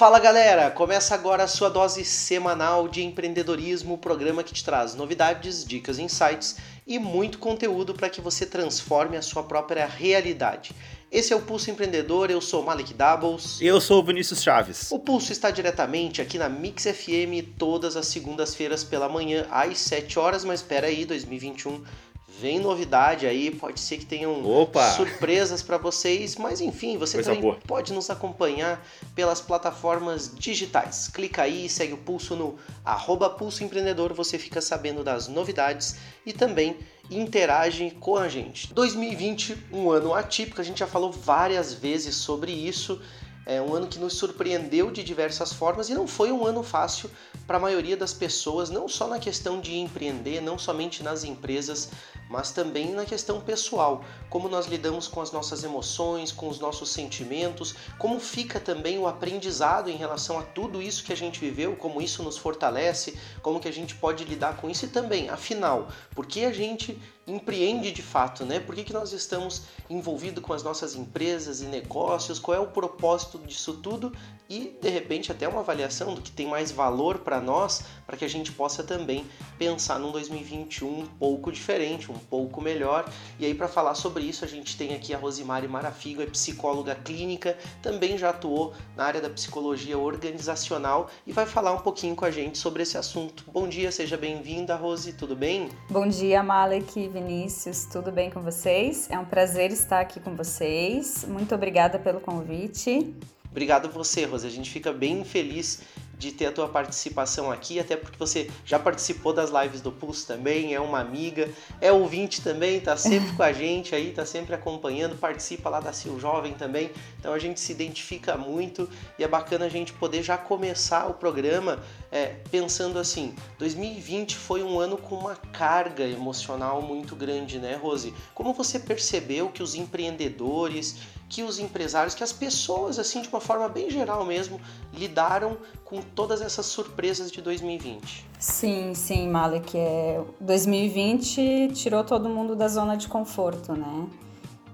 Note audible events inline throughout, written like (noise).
Fala galera, começa agora a sua dose semanal de empreendedorismo, o programa que te traz novidades, dicas, insights e muito conteúdo para que você transforme a sua própria realidade. Esse é o Pulso Empreendedor, eu sou Malik Doubles. Eu sou o Vinícius Chaves. O Pulso está diretamente aqui na Mix FM todas as segundas-feiras pela manhã às 7 horas, mas espera aí, 2021 Vem novidade aí, pode ser que tenham Opa. surpresas para vocês, mas enfim, você Coisa também boa. pode nos acompanhar pelas plataformas digitais. Clica aí, segue o Pulso no arroba Pulso Empreendedor, você fica sabendo das novidades e também interage com a gente. 2020, um ano atípico, a gente já falou várias vezes sobre isso. É um ano que nos surpreendeu de diversas formas e não foi um ano fácil para a maioria das pessoas, não só na questão de empreender, não somente nas empresas, mas também na questão pessoal, como nós lidamos com as nossas emoções, com os nossos sentimentos, como fica também o aprendizado em relação a tudo isso que a gente viveu, como isso nos fortalece, como que a gente pode lidar com isso e também, afinal, por que a gente empreende de fato, né? Por que, que nós estamos envolvidos com as nossas empresas e negócios? Qual é o propósito disso tudo? E de repente até uma avaliação do que tem mais valor para nós, para que a gente possa também pensar num 2021 um pouco diferente, um pouco melhor. E aí para falar sobre isso, a gente tem aqui a Rosimari Marafigo, é psicóloga clínica, também já atuou na área da psicologia organizacional e vai falar um pouquinho com a gente sobre esse assunto. Bom dia, seja bem-vinda, Rose, tudo bem? Bom dia, Malek, Vinícius, tudo bem com vocês? É um prazer estar aqui com vocês. Muito obrigada pelo convite. Obrigado você, Rose. A gente fica bem feliz de ter a tua participação aqui, até porque você já participou das lives do Pulse também, é uma amiga, é ouvinte também, tá sempre com a gente aí, tá sempre acompanhando, participa lá da Sil Jovem também, então a gente se identifica muito e é bacana a gente poder já começar o programa é, pensando assim, 2020 foi um ano com uma carga emocional muito grande, né, Rose? Como você percebeu que os empreendedores que os empresários, que as pessoas, assim, de uma forma bem geral mesmo, lidaram com todas essas surpresas de 2020. Sim, sim, Malek. É, 2020 tirou todo mundo da zona de conforto, né?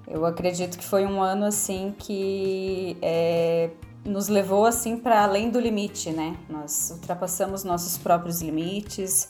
Eu acredito que foi um ano assim que é, nos levou assim para além do limite, né? Nós ultrapassamos nossos próprios limites.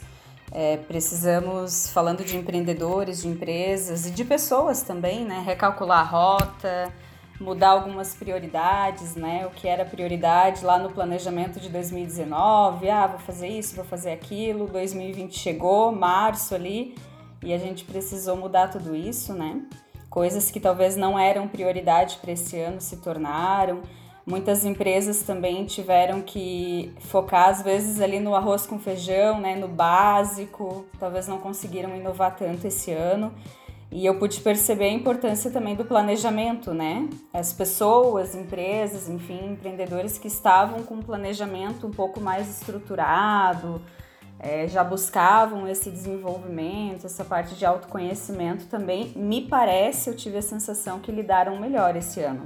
É, precisamos, falando de empreendedores, de empresas e de pessoas também, né? Recalcular a rota, mudar algumas prioridades, né? O que era prioridade lá no planejamento de 2019, ah, vou fazer isso, vou fazer aquilo. 2020 chegou, março ali, e a gente precisou mudar tudo isso, né? Coisas que talvez não eram prioridade para esse ano se tornaram. Muitas empresas também tiveram que focar às vezes ali no arroz com feijão, né, no básico. Talvez não conseguiram inovar tanto esse ano. E eu pude perceber a importância também do planejamento, né? As pessoas, empresas, enfim, empreendedores que estavam com um planejamento um pouco mais estruturado, é, já buscavam esse desenvolvimento, essa parte de autoconhecimento também, me parece, eu tive a sensação que lidaram melhor esse ano.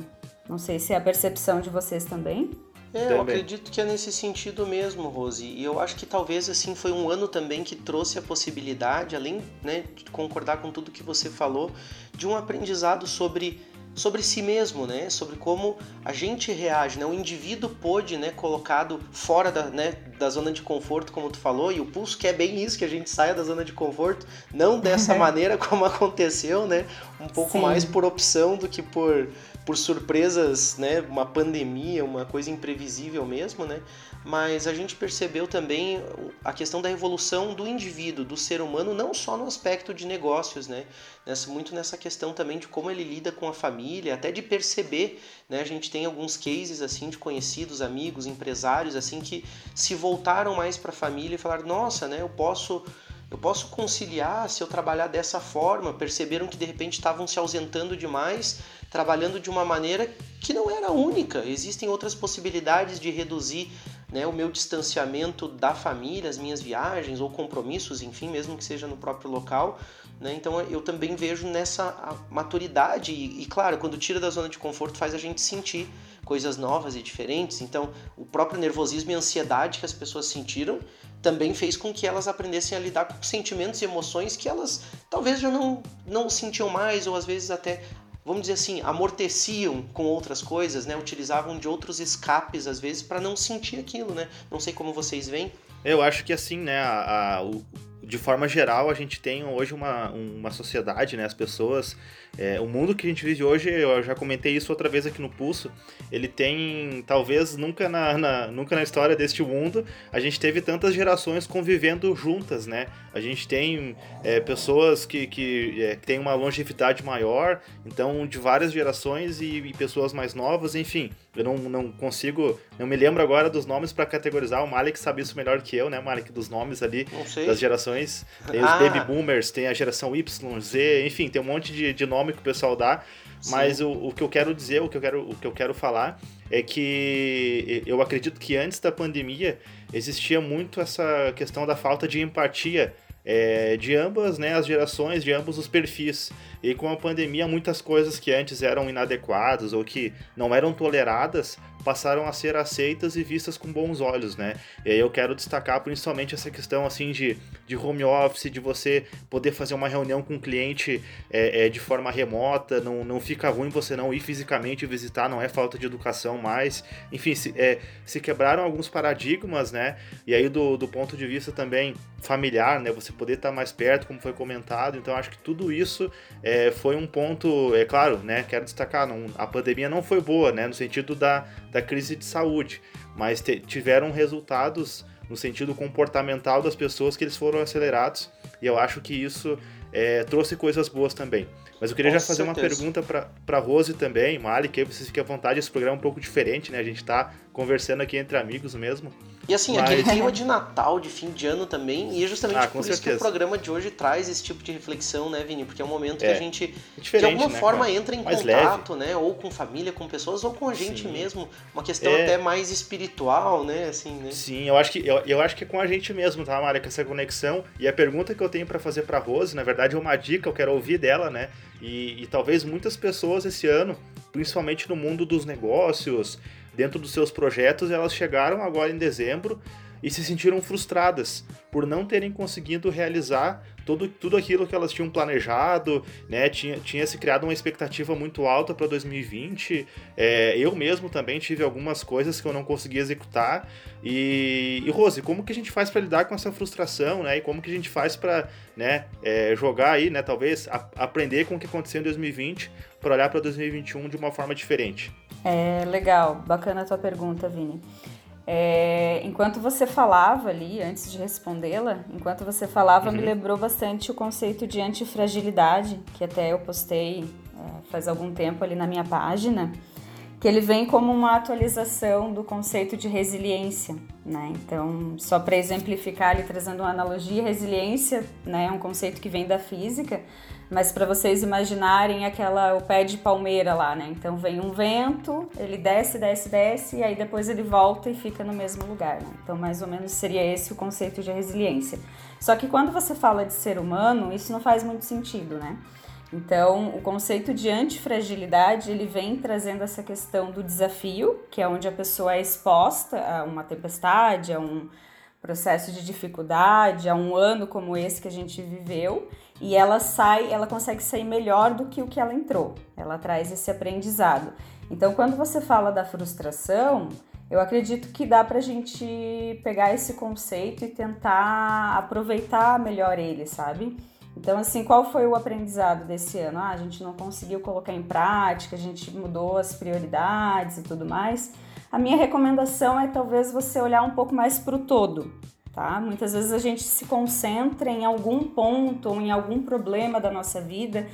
Não sei se é a percepção de vocês também. É, eu acredito que é nesse sentido mesmo, Rose. E eu acho que talvez assim foi um ano também que trouxe a possibilidade, além né, de concordar com tudo que você falou, de um aprendizado sobre sobre si mesmo, né? Sobre como a gente reage, né? O indivíduo pôde, né, colocado fora da, né, da zona de conforto, como tu falou, e o pulso quer bem isso, que a gente saia da zona de conforto, não dessa (laughs) maneira como aconteceu, né? Um pouco Sim. mais por opção do que por por surpresas, né, uma pandemia, uma coisa imprevisível mesmo, né? Mas a gente percebeu também a questão da evolução do indivíduo, do ser humano, não só no aspecto de negócios, né? Nessa, muito nessa questão também de como ele lida com a família, até de perceber, né? A gente tem alguns cases assim de conhecidos, amigos, empresários assim que se voltaram mais para a família e falaram: "Nossa, né, eu posso eu posso conciliar se eu trabalhar dessa forma. Perceberam que de repente estavam se ausentando demais, trabalhando de uma maneira que não era única. Existem outras possibilidades de reduzir né, o meu distanciamento da família, as minhas viagens ou compromissos, enfim, mesmo que seja no próprio local. Né? Então eu também vejo nessa maturidade e, e, claro, quando tira da zona de conforto faz a gente sentir coisas novas e diferentes. Então o próprio nervosismo e ansiedade que as pessoas sentiram também fez com que elas aprendessem a lidar com sentimentos e emoções que elas talvez já não, não sentiam mais ou às vezes até vamos dizer assim, amorteciam com outras coisas, né? Utilizavam de outros escapes às vezes para não sentir aquilo, né? Não sei como vocês veem. Eu acho que assim, né, a, a, o, de forma geral, a gente tem hoje uma, uma sociedade, né, as pessoas é, o mundo que a gente vive hoje, eu já comentei isso outra vez aqui no Pulso, ele tem, talvez nunca na, na, nunca na história deste mundo, a gente teve tantas gerações convivendo juntas, né? A gente tem é, pessoas que, que, é, que têm uma longevidade maior, então de várias gerações e, e, pessoas mais novas, enfim. Eu não, não consigo, não me lembro agora dos nomes para categorizar. O Malik sabe isso melhor que eu, né, Malik? Dos nomes ali das gerações. (laughs) Tem ah. os Baby Boomers, tem a geração Y, Z, enfim, tem um monte de, de nome que o pessoal dá, Sim. mas o, o que eu quero dizer, o que eu quero, o que eu quero falar é que eu acredito que antes da pandemia existia muito essa questão da falta de empatia é, de ambas né, as gerações, de ambos os perfis. E com a pandemia, muitas coisas que antes eram inadequadas ou que não eram toleradas passaram a ser aceitas e vistas com bons olhos, né? E aí eu quero destacar principalmente essa questão assim de, de home office, de você poder fazer uma reunião com o cliente é, é, de forma remota, não, não fica ruim você não ir fisicamente visitar, não é falta de educação mais. Enfim, se, é, se quebraram alguns paradigmas, né? E aí do, do ponto de vista também familiar, né? Você poder estar mais perto, como foi comentado. Então acho que tudo isso é, foi um ponto, é claro, né? Quero destacar, não, a pandemia não foi boa, né? No sentido da da crise de saúde, mas tiveram resultados no sentido comportamental das pessoas que eles foram acelerados e eu acho que isso é, trouxe coisas boas também. Mas eu queria Com já fazer certeza. uma pergunta para Rose também, Malik, que vocês fiquem à vontade, esse programa é um pouco diferente, né? A gente está conversando aqui entre amigos mesmo. E assim, Mas... aquele clima de Natal, de fim de ano também, e é justamente ah, por isso que o programa de hoje traz esse tipo de reflexão, né, Vini? Porque é um momento é. que a gente, é de alguma né, forma, cara? entra em mais contato, leve. né? Ou com família, com pessoas, ou com a gente Sim. mesmo. Uma questão é... até mais espiritual, né? Assim, né? Sim, eu acho, que, eu, eu acho que é com a gente mesmo, tá, Mária? Com essa conexão. E a pergunta que eu tenho para fazer pra Rose, na verdade, é uma dica, eu quero ouvir dela, né? E, e talvez muitas pessoas esse ano, principalmente no mundo dos negócios, dentro dos seus projetos, elas chegaram agora em dezembro e se sentiram frustradas por não terem conseguido realizar tudo, tudo aquilo que elas tinham planejado, né? Tinha, tinha se criado uma expectativa muito alta para 2020. É, eu mesmo também tive algumas coisas que eu não consegui executar. E, e Rose, como que a gente faz para lidar com essa frustração, né? E como que a gente faz para né, é, jogar aí, né? Talvez a, aprender com o que aconteceu em 2020 para olhar para 2021 de uma forma diferente. É legal, bacana a tua pergunta, Vini. É, enquanto você falava ali, antes de respondê-la, enquanto você falava, uhum. me lembrou bastante o conceito de antifragilidade, que até eu postei é, faz algum tempo ali na minha página, que ele vem como uma atualização do conceito de resiliência, né? Então, só para exemplificar ali, trazendo uma analogia, resiliência né, é um conceito que vem da física, mas para vocês imaginarem aquela o pé de palmeira lá, né? Então vem um vento, ele desce, desce, desce e aí depois ele volta e fica no mesmo lugar, né? Então mais ou menos seria esse o conceito de resiliência. Só que quando você fala de ser humano, isso não faz muito sentido, né? Então, o conceito de antifragilidade, ele vem trazendo essa questão do desafio, que é onde a pessoa é exposta a uma tempestade, a um processo de dificuldade, a um ano como esse que a gente viveu, e ela sai, ela consegue sair melhor do que o que ela entrou. Ela traz esse aprendizado. Então, quando você fala da frustração, eu acredito que dá para gente pegar esse conceito e tentar aproveitar melhor ele, sabe? Então, assim, qual foi o aprendizado desse ano? Ah, a gente não conseguiu colocar em prática, a gente mudou as prioridades e tudo mais. A minha recomendação é talvez você olhar um pouco mais para o todo tá? Muitas vezes a gente se concentra em algum ponto ou em algum problema da nossa vida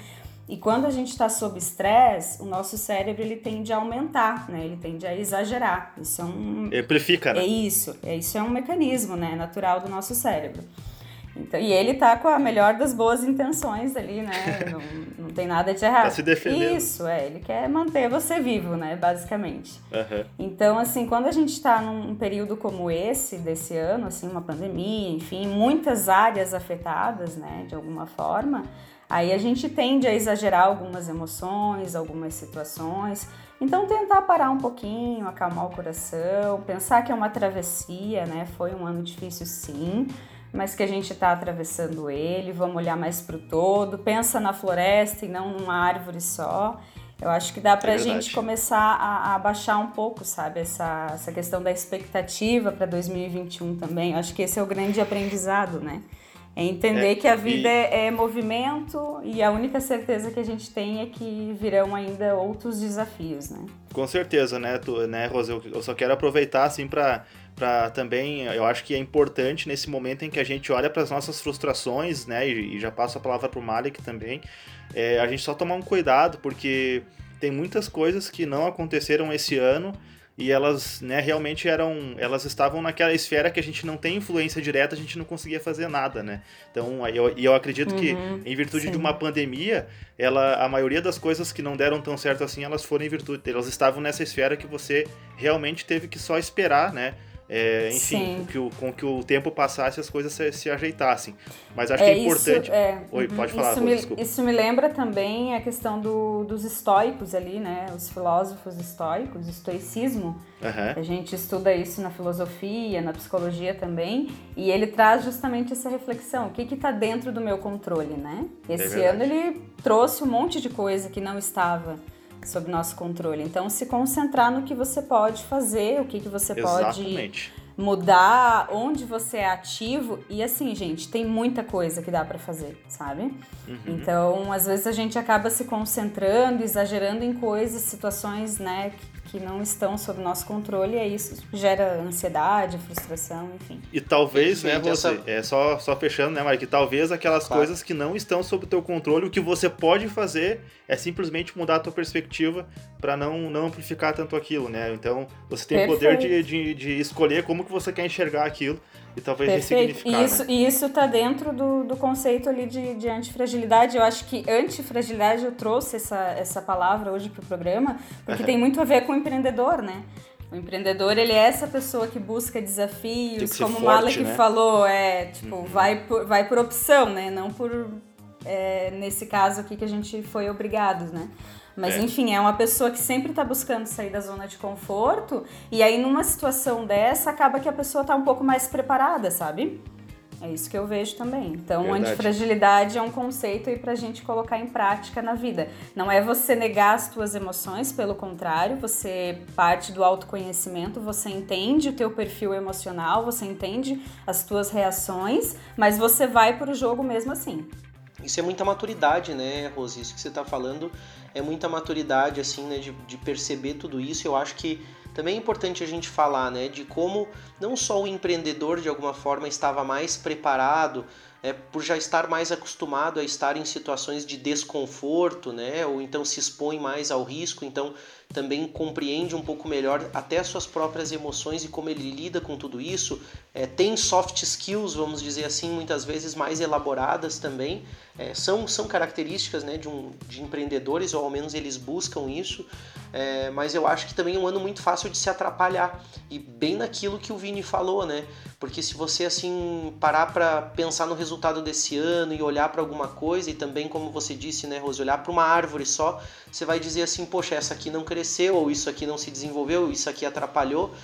e quando a gente está sob estresse, o nosso cérebro ele tende a aumentar, né? Ele tende a exagerar. Isso é um amplifica, né? É isso, é isso é um mecanismo, né, natural do nosso cérebro. Então, e ele tá com a melhor das boas intenções ali, né? (laughs) Não, não tem nada de errado. Tá se defendendo. Isso, é. Ele quer manter você vivo, né? Basicamente. Uhum. Então, assim, quando a gente está num período como esse, desse ano, assim, uma pandemia, enfim, muitas áreas afetadas, né? De alguma forma, aí a gente tende a exagerar algumas emoções, algumas situações. Então, tentar parar um pouquinho, acalmar o coração, pensar que é uma travessia, né? Foi um ano difícil, sim mas que a gente está atravessando ele, vamos olhar mais para o todo, pensa na floresta e não numa árvore só. Eu acho que dá pra é gente começar a, a, baixar um pouco, sabe? Essa, essa questão da expectativa para 2021 também. Eu acho que esse é o grande aprendizado, né? É entender é, que a vida e... é, é, movimento e a única certeza que a gente tem é que virão ainda outros desafios, né? Com certeza, né, tu, né Rose? Eu, só quero aproveitar, assim, para para também, eu acho que é importante nesse momento em que a gente olha para as nossas frustrações, né, e, e, já passo a palavra para o Malik também, é, a gente só tomar um cuidado, porque tem muitas coisas que não aconteceram esse ano e elas, né, realmente eram, elas estavam naquela esfera que a gente não tem influência direta, a gente não conseguia fazer nada, né? Então, eu, eu acredito uhum, que em virtude sim. de uma pandemia, ela, a maioria das coisas que não deram tão certo assim, elas foram em virtude, elas estavam nessa esfera que você realmente teve que só esperar, né? É, enfim, com que, o, com que o tempo passasse as coisas se, se ajeitassem. Mas acho é, que é importante. Isso, é, Oi, uhum, pode falar, isso, Rô, me, isso me lembra também a questão do, dos estoicos ali, né? Os filósofos estoicos, estoicismo. Uhum. A gente estuda isso na filosofia, na psicologia também. E ele traz justamente essa reflexão: o que está dentro do meu controle, né? Esse é ano ele trouxe um monte de coisa que não estava sob nosso controle. Então, se concentrar no que você pode fazer, o que, que você Exatamente. pode mudar, onde você é ativo. E assim, gente, tem muita coisa que dá para fazer, sabe? Uhum. Então, às vezes a gente acaba se concentrando, exagerando em coisas, situações, né, que não estão sob nosso controle e isso gera ansiedade, frustração, enfim. E talvez, né, você, essa... é só, só fechando, né, Mari, que talvez aquelas claro. coisas que não estão sob o teu controle, o que você pode fazer é simplesmente mudar a tua perspectiva para não, não amplificar tanto aquilo, né? Então, você tem Perfeito. o poder de, de, de escolher como que você quer enxergar aquilo e talvez Perfeito. ressignificar. E isso, né? e isso tá dentro do, do conceito ali de, de antifragilidade. Eu acho que antifragilidade eu trouxe essa, essa palavra hoje pro programa, porque uhum. tem muito a ver com o empreendedor, né? O empreendedor, ele é essa pessoa que busca desafios, como o Malek né? falou, é, tipo, uhum. vai, por, vai por opção, né? Não por, é, nesse caso aqui que a gente foi obrigado, né? Mas é. enfim, é uma pessoa que sempre está buscando sair da zona de conforto e aí numa situação dessa acaba que a pessoa está um pouco mais preparada, sabe? É isso que eu vejo também. Então, Verdade. antifragilidade é um conceito aí pra gente colocar em prática na vida. Não é você negar as tuas emoções, pelo contrário, você parte do autoconhecimento, você entende o teu perfil emocional, você entende as tuas reações, mas você vai pro jogo mesmo assim. Isso é muita maturidade, né, Rose? Isso que você está falando é muita maturidade, assim, né, de, de perceber tudo isso. Eu acho que também é importante a gente falar, né, de como não só o empreendedor de alguma forma estava mais preparado, é, por já estar mais acostumado a estar em situações de desconforto, né, ou então se expõe mais ao risco, então também compreende um pouco melhor até as suas próprias emoções e como ele lida com tudo isso. É, tem soft skills, vamos dizer assim, muitas vezes mais elaboradas também. É, são, são características né, de, um, de empreendedores, ou ao menos eles buscam isso. É, mas eu acho que também é um ano muito fácil de se atrapalhar. E bem naquilo que o Vini falou, né? Porque se você assim parar para pensar no resultado desse ano e olhar para alguma coisa, e também, como você disse, né, Rose, olhar para uma árvore só, você vai dizer assim, poxa, essa aqui não cresceu, ou isso aqui não se desenvolveu, isso aqui atrapalhou,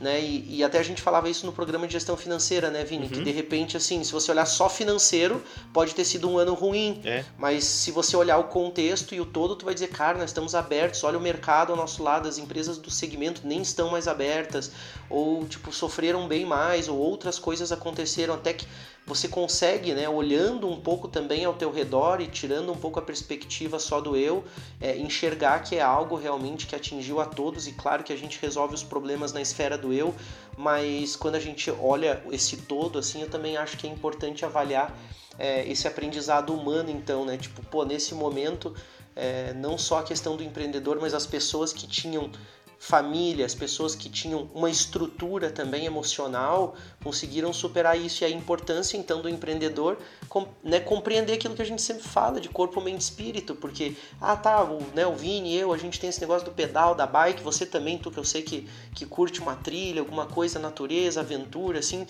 né? E, e até a gente falava isso no programa de gestão financeira, né, Vini? Uhum. Que de repente, assim, se você olhar só financeiro, pode ter sido um ano ruim. É. Mas se você olhar o contexto e o todo, tu vai dizer, cara, nós estamos abertos, olha o mercado ao nosso lado, as empresas do segmento nem estão mais abertas, ou tipo, sofreram bem mais, ou outras coisas aconteceram até que você consegue, né, olhando um pouco também ao teu redor e tirando um pouco a perspectiva só do eu, é, enxergar que é algo realmente que atingiu a todos e claro que a gente resolve os problemas na esfera do eu, mas quando a gente olha esse todo, assim, eu também acho que é importante avaliar é, esse aprendizado humano, então, né, tipo, pô, nesse momento, é, não só a questão do empreendedor, mas as pessoas que tinham família, as pessoas que tinham uma estrutura também emocional conseguiram superar isso. E a importância então do empreendedor né, compreender aquilo que a gente sempre fala de corpo, mente espírito, porque ah tá, o, né, o Vini eu, a gente tem esse negócio do pedal, da bike, você também, tu que eu sei que, que curte uma trilha, alguma coisa, natureza, aventura, assim,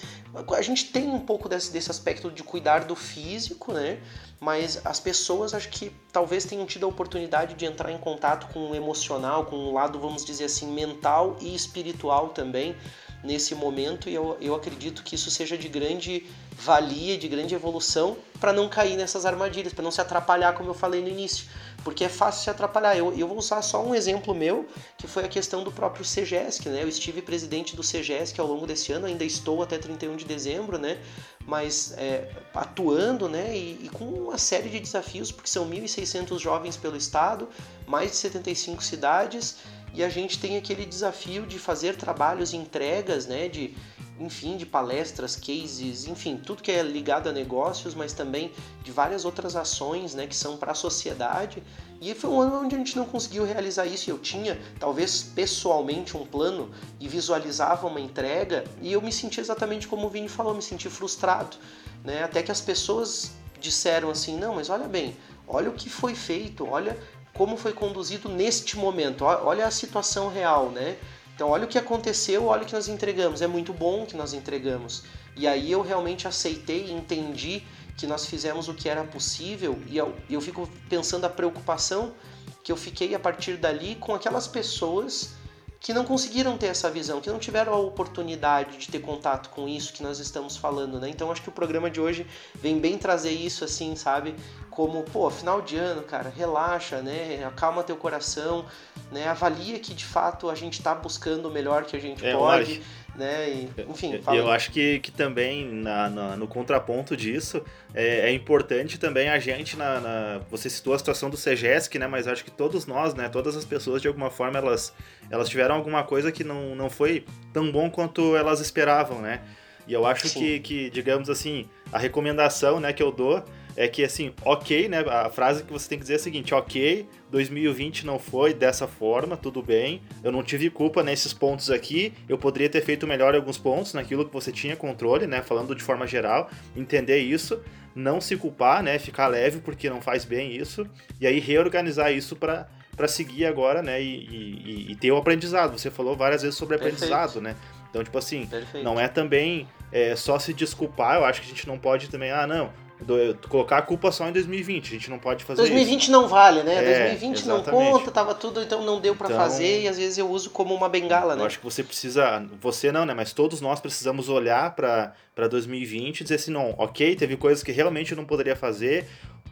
a gente tem um pouco desse, desse aspecto de cuidar do físico, né, mas as pessoas acho que talvez tenham tido a oportunidade de entrar em contato com o emocional, com o lado, vamos dizer assim, mental e espiritual também, nesse momento e eu, eu acredito que isso seja de grande valia, de grande evolução para não cair nessas armadilhas, para não se atrapalhar, como eu falei no início, porque é fácil se atrapalhar. Eu, eu vou usar só um exemplo meu, que foi a questão do próprio CGESC, né? Eu estive presidente do CGESC ao longo desse ano, ainda estou até 31 de dezembro, né? Mas é, atuando, né? E, e, com uma série de desafios, porque são 1.600 jovens pelo estado, mais de 75 cidades, e a gente tem aquele desafio de fazer trabalhos entregas, né, de enfim, de palestras, cases, enfim, tudo que é ligado a negócios, mas também de várias outras ações, né, que são para a sociedade. E foi um ano onde a gente não conseguiu realizar isso. Eu tinha, talvez pessoalmente, um plano e visualizava uma entrega, e eu me senti exatamente como o Vini falou, me senti frustrado, né? Até que as pessoas disseram assim: "Não, mas olha bem, olha o que foi feito, olha como foi conduzido neste momento. Olha a situação real, né? Então, olha o que aconteceu, olha o que nós entregamos. É muito bom o que nós entregamos. E aí eu realmente aceitei entendi que nós fizemos o que era possível e eu, eu fico pensando a preocupação que eu fiquei a partir dali com aquelas pessoas que não conseguiram ter essa visão, que não tiveram a oportunidade de ter contato com isso que nós estamos falando, né? Então acho que o programa de hoje vem bem trazer isso assim, sabe? Como, pô, final de ano, cara, relaxa, né? Acalma teu coração, né? Avalia que de fato a gente está buscando o melhor que a gente é, pode né? E, enfim, eu acho que, que também na, na no contraponto disso é, é, importante também a gente na, na, você citou a situação do CGESC, né? Mas acho que todos nós, né? Todas as pessoas de alguma forma elas elas tiveram alguma coisa que não, não foi tão bom quanto elas esperavam, né? E eu acho que, que digamos assim a recomendação, né? Que eu dou é que assim, ok, né? A frase que você tem que dizer é a seguinte: ok, 2020 não foi dessa forma, tudo bem. Eu não tive culpa nesses pontos aqui. Eu poderia ter feito melhor em alguns pontos naquilo que você tinha controle, né? Falando de forma geral, entender isso, não se culpar, né? Ficar leve porque não faz bem isso e aí reorganizar isso para para seguir agora, né? E, e, e, ter o aprendizado. Você falou várias vezes sobre Perfeito. aprendizado, né? Então, tipo assim, Perfeito. não é também é, só se desculpar. Eu acho que a gente não pode também, ah, não, do, colocar a culpa só em 2020. A gente não pode fazer 2020 isso. não vale, né? É, 2020 exatamente. não conta, tava tudo, então não deu para então, fazer e às vezes eu uso como uma bengala, né? Eu acho que você precisa, você não, né? Mas todos nós precisamos olhar para 2020 e dizer assim, não, ok, teve coisas que realmente eu não poderia fazer,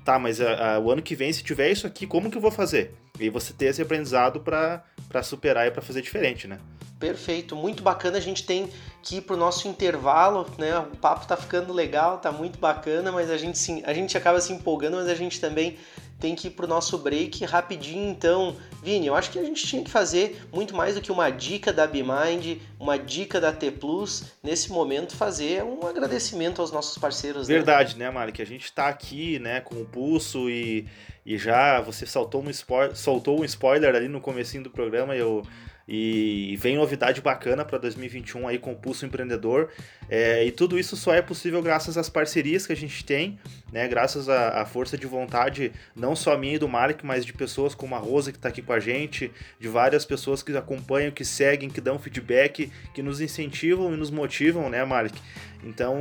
tá, mas a, a, o ano que vem, se tiver isso aqui, como que eu vou fazer? E você ter esse aprendizado para superar e para fazer diferente, né? Perfeito, muito bacana. A gente tem que ir pro nosso intervalo, né? O papo tá ficando legal, tá muito bacana, mas a gente sim, a gente acaba se empolgando, mas a gente também tem que ir pro nosso break rapidinho. Então, Vini, eu acho que a gente tinha que fazer muito mais do que uma dica da BeMind, uma dica da T Plus, nesse momento fazer um agradecimento aos nossos parceiros. Né? Verdade, né, né? Que a gente está aqui, né, com o pulso e, e já você soltou um, spoiler, soltou um spoiler ali no comecinho do programa, eu e vem novidade bacana para 2021 aí com o Pulso Empreendedor. É, e tudo isso só é possível graças às parcerias que a gente tem, né? Graças à, à força de vontade, não só minha e do Malik, mas de pessoas como a Rosa que está aqui com a gente, de várias pessoas que acompanham, que seguem, que dão feedback, que nos incentivam e nos motivam, né, Malik? Então,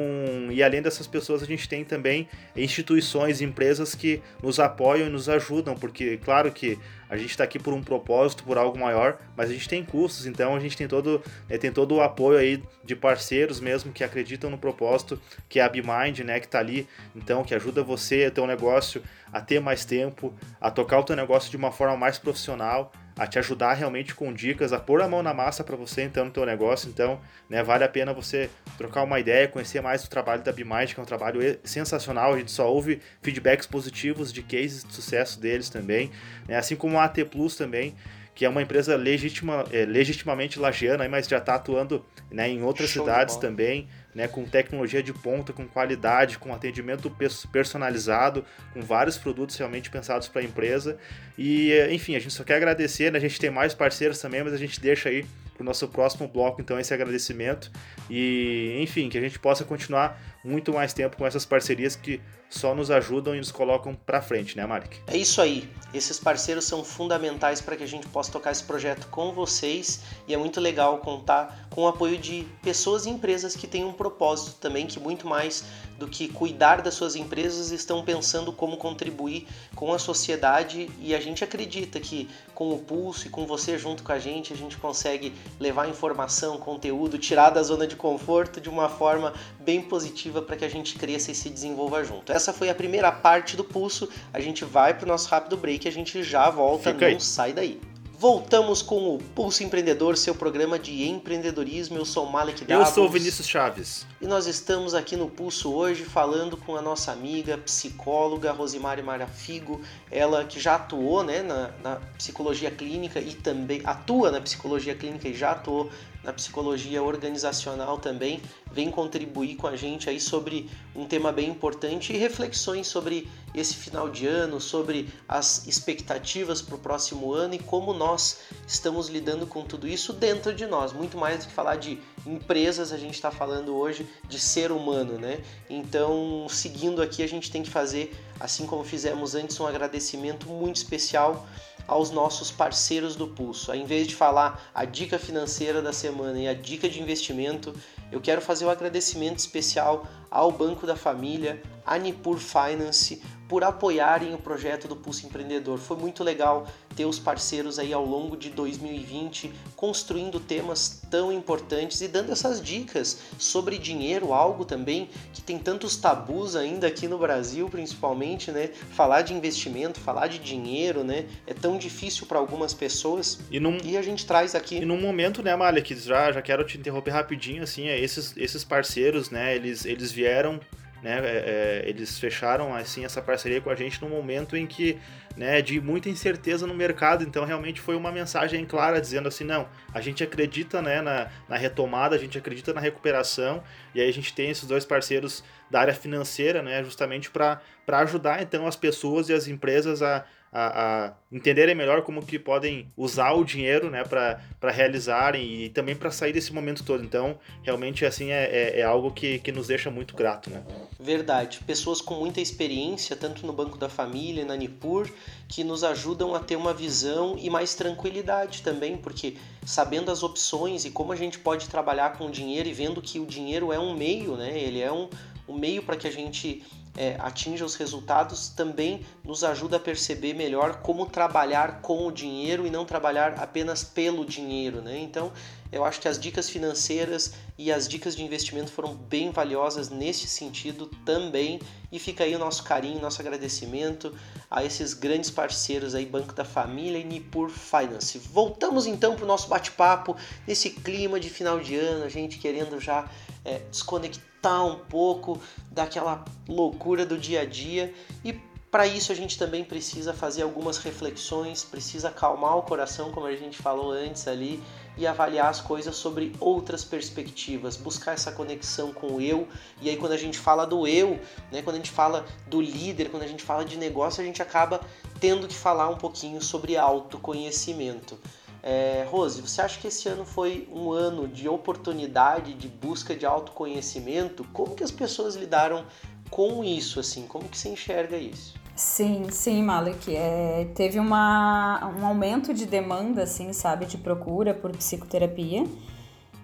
e além dessas pessoas, a gente tem também instituições, empresas que nos apoiam e nos ajudam, porque, claro que a gente está aqui por um propósito, por algo maior, mas a gente tem custos, então a gente tem todo, é, tem todo o apoio aí de parceiros mesmo que acreditam no propósito, que é a BeMind, né, que está ali, então, que ajuda você um negócio a ter mais tempo, a tocar o teu negócio de uma forma mais profissional, a te ajudar realmente com dicas, a pôr a mão na massa para você então no teu negócio. Então, né, vale a pena você trocar uma ideia, conhecer mais o trabalho da BeMind, que é um trabalho sensacional. A gente só ouve feedbacks positivos de cases de sucesso deles também, né, assim como a AT Plus também que é uma empresa legitima, é, legitimamente lagiana, mas já está atuando né, em outras Show cidades também né, com tecnologia de ponta, com qualidade, com atendimento personalizado, com vários produtos realmente pensados para a empresa. E, enfim, a gente só quer agradecer, né? a gente tem mais parceiros também, mas a gente deixa aí para o nosso próximo bloco, então, esse agradecimento. E, enfim, que a gente possa continuar muito mais tempo com essas parcerias que só nos ajudam e nos colocam para frente, né, Marek? É isso aí. Esses parceiros são fundamentais para que a gente possa tocar esse projeto com vocês e é muito legal contar com o apoio de pessoas e empresas que têm um propósito também que muito mais do que cuidar das suas empresas estão pensando como contribuir com a sociedade e a gente acredita que com o pulso e com você junto com a gente a gente consegue levar informação, conteúdo, tirar da zona de conforto de uma forma bem positiva para que a gente cresça e se desenvolva junto. Essa foi a primeira parte do pulso. A gente vai para o nosso rápido break, a gente já volta, Fica não aí. sai daí. Voltamos com o Pulso Empreendedor, seu programa de empreendedorismo. Eu sou o Malek Davos. Eu sou o Vinícius Chaves. E nós estamos aqui no Pulso hoje falando com a nossa amiga psicóloga Rosimari Marafigo. Ela que já atuou né, na, na psicologia clínica e também atua na psicologia clínica e já atuou na psicologia organizacional também, vem contribuir com a gente aí sobre um tema bem importante e reflexões sobre esse final de ano, sobre as expectativas para o próximo ano e como nós estamos lidando com tudo isso dentro de nós. Muito mais do que falar de empresas, a gente está falando hoje de ser humano, né? Então, seguindo aqui, a gente tem que fazer, assim como fizemos antes, um agradecimento muito especial aos nossos parceiros do Pulso. Ao invés de falar a dica financeira da semana e a dica de investimento, eu quero fazer um agradecimento especial ao Banco da Família, a Nipur Finance, por apoiarem o projeto do Pulso Empreendedor. Foi muito legal ter os parceiros aí ao longo de 2020 construindo temas tão importantes e dando essas dicas sobre dinheiro, algo também que tem tantos tabus ainda aqui no Brasil, principalmente, né? Falar de investimento, falar de dinheiro, né? É tão difícil para algumas pessoas. E, num, e a gente traz aqui. E num momento, né, Malek, já, já quero te interromper rapidinho, assim, é, esses, esses parceiros, né, eles, eles vieram né, é, é, eles fecharam assim essa parceria com a gente no momento em que né, de muita incerteza no mercado, então realmente foi uma mensagem clara dizendo assim, não, a gente acredita né, na, na retomada, a gente acredita na recuperação, e aí a gente tem esses dois parceiros da área financeira, né, justamente para ajudar então as pessoas e as empresas a, a, a, entenderem melhor como que podem usar o dinheiro né, para realizarem e também para sair desse momento todo. Então, realmente, assim, é, é, é, algo que, que nos deixa muito grato. Né? Verdade. Pessoas com muita experiência, tanto no Banco da Família, na Nipur, que nos ajudam a ter uma visão e mais tranquilidade também, porque sabendo as opções e como a gente pode trabalhar com o dinheiro e vendo que o dinheiro é um meio, né? ele é um, um meio para que a gente é, atinja os resultados também nos ajuda a perceber melhor como trabalhar com o dinheiro e não trabalhar apenas pelo dinheiro. Né? Então, eu acho que as dicas financeiras e as dicas de investimento foram bem valiosas nesse sentido também. E fica aí o nosso carinho, nosso agradecimento a esses grandes parceiros aí, Banco da Família e Nipur Finance. Voltamos então para o nosso bate-papo nesse clima de final de ano, a gente querendo já é, desconectar um pouco daquela loucura do dia a dia e para isso a gente também precisa fazer algumas reflexões, precisa acalmar o coração, como a gente falou antes ali, e avaliar as coisas sobre outras perspectivas, buscar essa conexão com o eu. E aí quando a gente fala do eu, né, quando a gente fala do líder, quando a gente fala de negócio, a gente acaba tendo que falar um pouquinho sobre autoconhecimento. É, Rose, você acha que esse ano foi um ano de oportunidade, de busca de autoconhecimento? Como que as pessoas lidaram com isso, assim? Como que você enxerga isso? Sim, sim, Malek. É, teve uma, um aumento de demanda, assim, sabe, de procura por psicoterapia.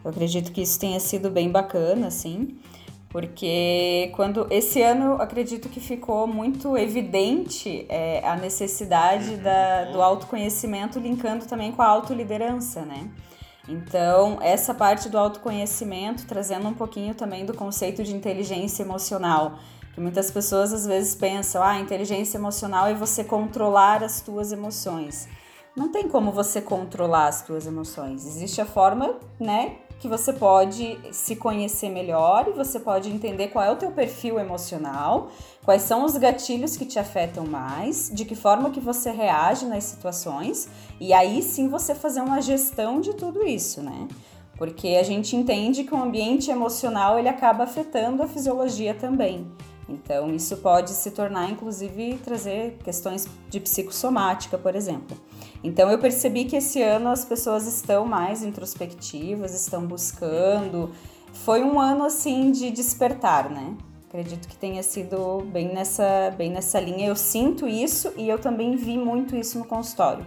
Eu acredito que isso tenha sido bem bacana, assim. Porque quando esse ano acredito que ficou muito evidente é, a necessidade uhum. da, do autoconhecimento linkando também com a autoliderança, né? Então, essa parte do autoconhecimento, trazendo um pouquinho também do conceito de inteligência emocional, que muitas pessoas às vezes pensam, ah, inteligência emocional é você controlar as tuas emoções. Não tem como você controlar as tuas emoções. Existe a forma, né, que você pode se conhecer melhor e você pode entender qual é o teu perfil emocional, quais são os gatilhos que te afetam mais, de que forma que você reage nas situações e aí sim você fazer uma gestão de tudo isso, né? Porque a gente entende que o ambiente emocional ele acaba afetando a fisiologia também. Então, isso pode se tornar, inclusive, trazer questões de psicossomática, por exemplo. Então eu percebi que esse ano as pessoas estão mais introspectivas, estão buscando. Foi um ano assim de despertar, né? Acredito que tenha sido bem nessa, bem nessa linha. Eu sinto isso e eu também vi muito isso no consultório.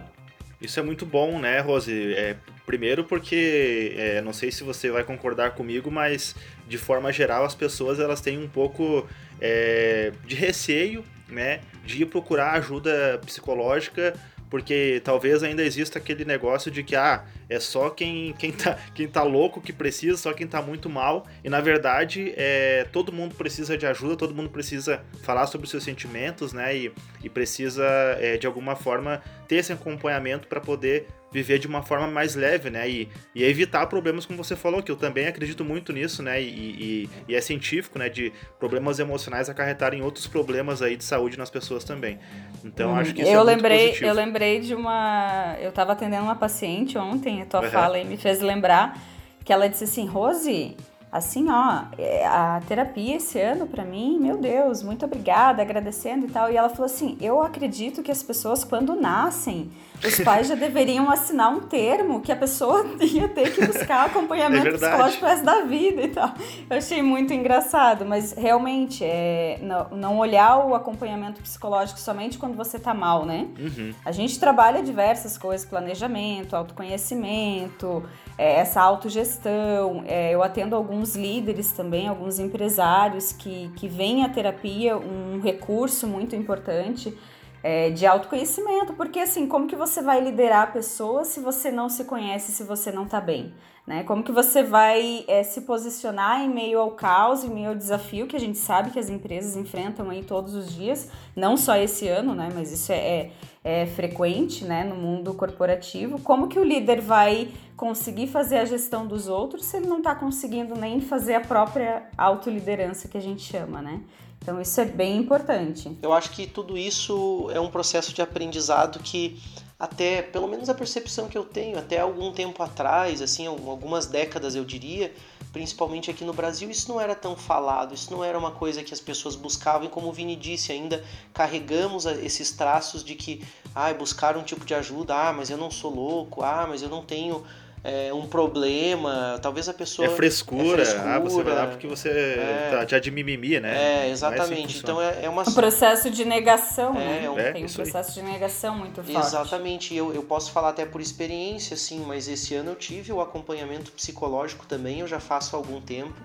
Isso é muito bom, né, Rose? É, primeiro porque, é, não sei se você vai concordar comigo, mas de forma geral as pessoas elas têm um pouco é, de receio, né, de ir procurar ajuda psicológica porque talvez ainda exista aquele negócio de que ah, é só quem, quem, tá, quem tá louco que precisa, só quem tá muito mal. E na verdade, é, todo mundo precisa de ajuda, todo mundo precisa falar sobre seus sentimentos, né? E, e precisa, é, de alguma forma, ter esse acompanhamento para poder viver de uma forma mais leve, né? E, e evitar problemas, como você falou, que eu também acredito muito nisso, né? E, e, e, é científico, né? De problemas emocionais acarretarem outros problemas aí de saúde nas pessoas também. Então, hum, acho que isso eu é lembrei, muito positivo. Eu lembrei de uma... Eu estava atendendo uma paciente ontem, a tua uhum. fala aí me fez lembrar que ela disse assim, Rose, assim, ó, é, a terapia esse ano para mim, meu Deus, muito obrigada, agradecendo e tal. E ela falou assim: eu acredito que as pessoas, quando nascem, os (laughs) pais já deveriam assinar um termo que a pessoa (laughs) ia ter que buscar acompanhamento é psicológico resto da vida e tal. Eu achei muito engraçado, mas realmente, é, não, não olhar o acompanhamento psicológico somente quando você tá mal, né? Uhum. A gente trabalha diversas coisas, planejamento, autoconhecimento, é, essa autogestão. É, eu atendo alguns líderes também, alguns empresários que, que veem a terapia um recurso muito importante é, de autoconhecimento, porque assim, como que você vai liderar a pessoa se você não se conhece, se você não tá bem? Né? Como que você vai é, se posicionar em meio ao caos, em meio ao desafio que a gente sabe que as empresas enfrentam aí todos os dias, não só esse ano, né? Mas isso é, é, é frequente né? no mundo corporativo. Como que o líder vai conseguir fazer a gestão dos outros se ele não está conseguindo nem fazer a própria autoliderança que a gente chama, né? Então isso é bem importante. Eu acho que tudo isso é um processo de aprendizado que até, pelo menos a percepção que eu tenho, até algum tempo atrás, assim, algumas décadas eu diria, principalmente aqui no Brasil, isso não era tão falado, isso não era uma coisa que as pessoas buscavam, e como o Vini disse, ainda carregamos esses traços de que, ah, buscar um tipo de ajuda, ah, mas eu não sou louco, ah, mas eu não tenho é, um problema, talvez a pessoa. É frescura, é frescura ah, você vai lá porque você é, tá já de mimimi, né? É, exatamente. Assim então é, é uma. Um processo de negação, né? É, um, Tem um processo de negação muito forte. Exatamente. Eu, eu posso falar até por experiência, sim, mas esse ano eu tive o acompanhamento psicológico também, eu já faço há algum tempo.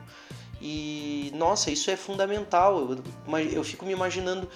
E, nossa, isso é fundamental. Eu, eu fico me imaginando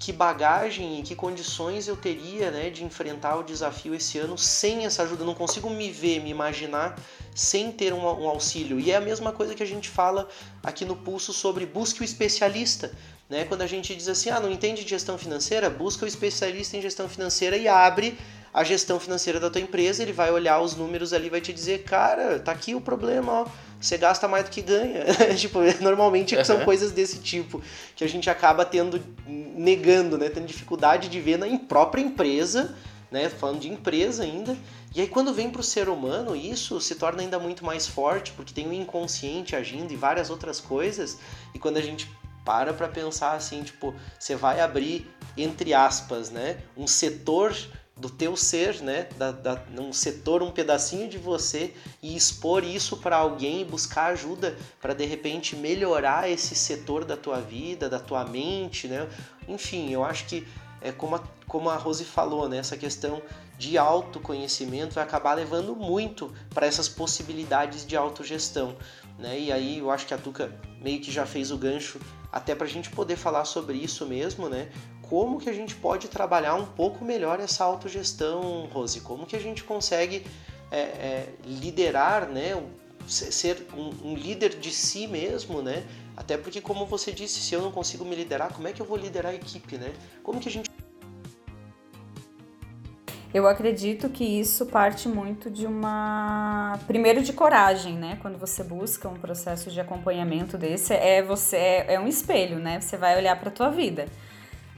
que bagagem e que condições eu teria né, de enfrentar o desafio esse ano sem essa ajuda. Eu não consigo me ver, me imaginar sem ter um, um, auxílio. E é a mesma coisa que a gente fala aqui no Pulso sobre busque o especialista. Né? Quando a gente diz assim, ah, não entende de gestão financeira, busca o especialista em gestão financeira e abre a gestão financeira da tua empresa, ele vai olhar os números ali e vai te dizer, cara, tá aqui o problema, ó você gasta mais do que ganha. (laughs) tipo, normalmente uhum. são coisas desse tipo que a gente acaba tendo, negando, né? Tendo dificuldade de ver na própria empresa, né? Falando de empresa ainda. E aí quando vem para o ser humano, isso se torna ainda muito mais forte, porque tem o inconsciente agindo e várias outras coisas. E quando a gente para para pensar assim, tipo, você vai abrir, entre aspas, né? Um setor do teu ser, né, da, da, um setor, um pedacinho de você e expor isso para alguém e buscar ajuda para de repente melhorar esse setor da tua vida, da tua mente, né? Enfim, eu acho que é como a, como a Rose falou, né, essa questão de autoconhecimento vai acabar levando muito para essas possibilidades de autogestão, né? E aí eu acho que a Tuca meio que já fez o gancho até para a gente poder falar sobre isso mesmo, né? Como que a gente pode trabalhar um pouco melhor essa autogestão, Rose? Como que a gente consegue é, é, liderar, né? Ser um, um, líder de si mesmo, né? Até porque, como você disse, se eu não consigo me liderar, como é que eu vou liderar a equipe, né? Como que a gente eu acredito que isso parte muito de uma primeiro de coragem, né? Quando você busca um processo de acompanhamento desse, é você é, é um espelho, né? Você vai olhar para tua vida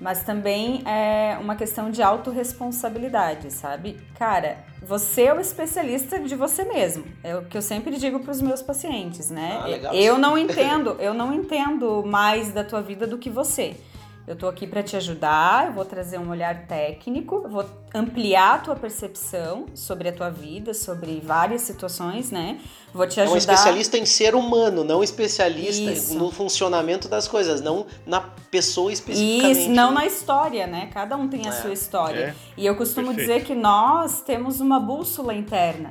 mas também é uma questão de autorresponsabilidade, sabe? Cara, você é o especialista de você mesmo. É o que eu sempre digo para os meus pacientes, né? Ah. Eu não (laughs) entendo, eu não entendo mais da tua vida do que você. Eu tô aqui para te ajudar, eu vou trazer um olhar técnico, vou ampliar a tua percepção sobre a tua vida, sobre várias situações, né? Vou te ajudar. É um especialista em ser humano, não especialista Isso. no funcionamento das coisas, não na pessoa especificamente. Isso, não né? na história, né? Cada um tem a é. sua história. É. E eu costumo Perfeito. dizer que nós temos uma bússola interna.